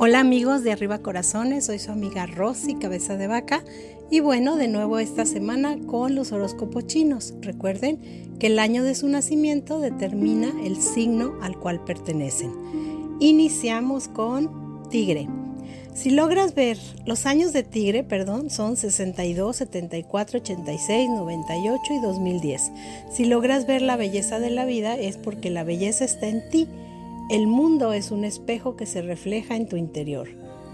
Hola amigos de Arriba Corazones, soy su amiga Rosy Cabeza de Vaca y bueno, de nuevo esta semana con los horóscopos chinos. Recuerden que el año de su nacimiento determina el signo al cual pertenecen. Iniciamos con Tigre. Si logras ver, los años de Tigre, perdón, son 62, 74, 86, 98 y 2010. Si logras ver la belleza de la vida es porque la belleza está en ti el mundo es un espejo que se refleja en tu interior.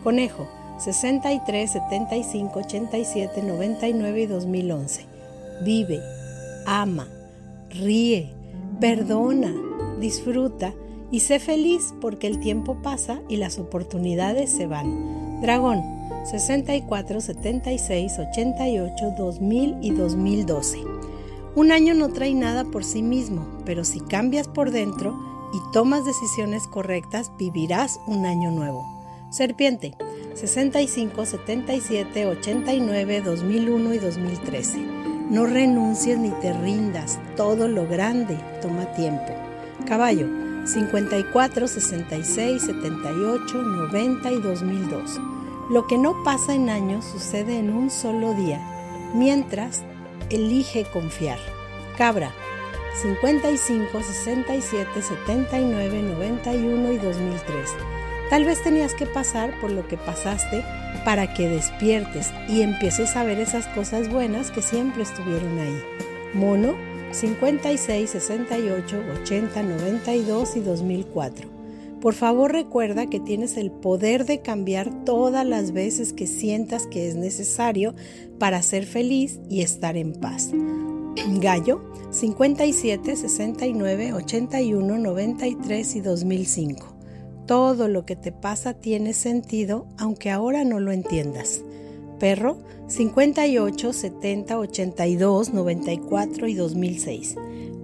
Conejo, 63, 75, 87, 99 y 2011. Vive, ama, ríe, perdona, disfruta y sé feliz porque el tiempo pasa y las oportunidades se van. Dragón, 64, 76, 88, 2000 y 2012. Un año no trae nada por sí mismo, pero si cambias por dentro, y tomas decisiones correctas, vivirás un año nuevo. Serpiente, 65, 77, 89, 2001 y 2013. No renuncies ni te rindas, todo lo grande toma tiempo. Caballo, 54, 66, 78, 90 y 2002. Lo que no pasa en años sucede en un solo día, mientras elige confiar. Cabra, 55, 67, 79, 91 y 2003. Tal vez tenías que pasar por lo que pasaste para que despiertes y empieces a ver esas cosas buenas que siempre estuvieron ahí. Mono 56, 68, 80, 92 y 2004. Por favor recuerda que tienes el poder de cambiar todas las veces que sientas que es necesario para ser feliz y estar en paz. Gallo 57, 69, 81, 93 y 2005. Todo lo que te pasa tiene sentido aunque ahora no lo entiendas. Perro 58, 70, 82, 94 y 2006.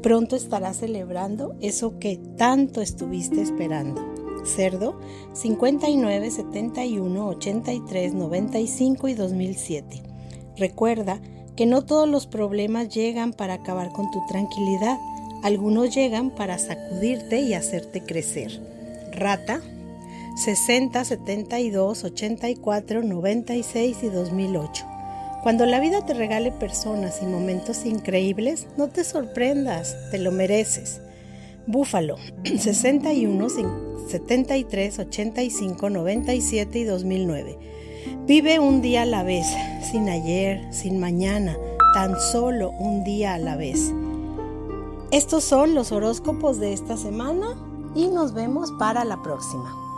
Pronto estarás celebrando eso que tanto estuviste esperando. Cerdo 59, 71, 83, 95 y 2007. Recuerda que no todos los problemas llegan para acabar con tu tranquilidad, algunos llegan para sacudirte y hacerte crecer. Rata 60, 72, 84, 96 y 2008. Cuando la vida te regale personas y momentos increíbles, no te sorprendas, te lo mereces. Búfalo 61, 73, 85, 97 y 2009. Vive un día a la vez, sin ayer, sin mañana, tan solo un día a la vez. Estos son los horóscopos de esta semana y nos vemos para la próxima.